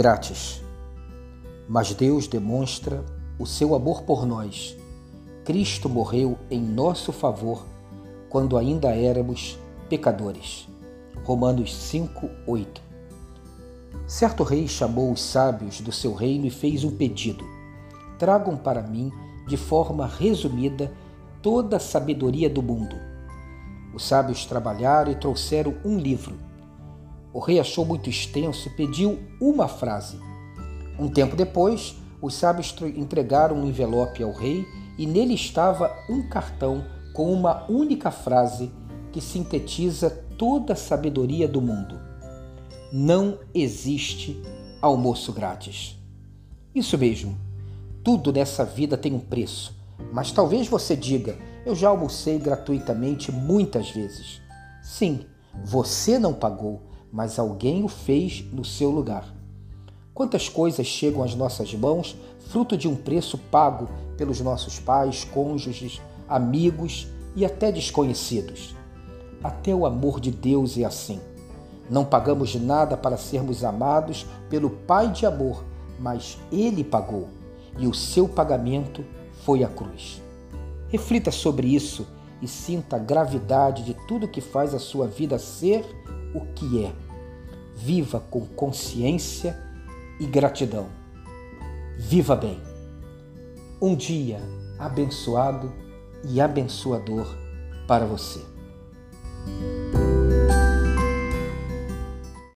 grátis. Mas Deus demonstra o seu amor por nós. Cristo morreu em nosso favor quando ainda éramos pecadores. Romanos 5, 8. Certo rei chamou os sábios do seu reino e fez um pedido: Tragam para mim, de forma resumida, toda a sabedoria do mundo. Os sábios trabalharam e trouxeram um livro. O rei achou muito extenso e pediu uma frase. Um tempo depois, os sábios entregaram um envelope ao rei e nele estava um cartão com uma única frase que sintetiza toda a sabedoria do mundo. Não existe almoço grátis. Isso mesmo, tudo nessa vida tem um preço, mas talvez você diga: eu já almocei gratuitamente muitas vezes. Sim, você não pagou, mas alguém o fez no seu lugar. Quantas coisas chegam às nossas mãos fruto de um preço pago pelos nossos pais, cônjuges, amigos e até desconhecidos. Até o amor de Deus é assim. Não pagamos nada para sermos amados pelo Pai de amor, mas Ele pagou e o seu pagamento foi a cruz. Reflita sobre isso e sinta a gravidade de tudo que faz a sua vida ser o que é. Viva com consciência e gratidão. Viva bem. Um dia abençoado e abençoador para você.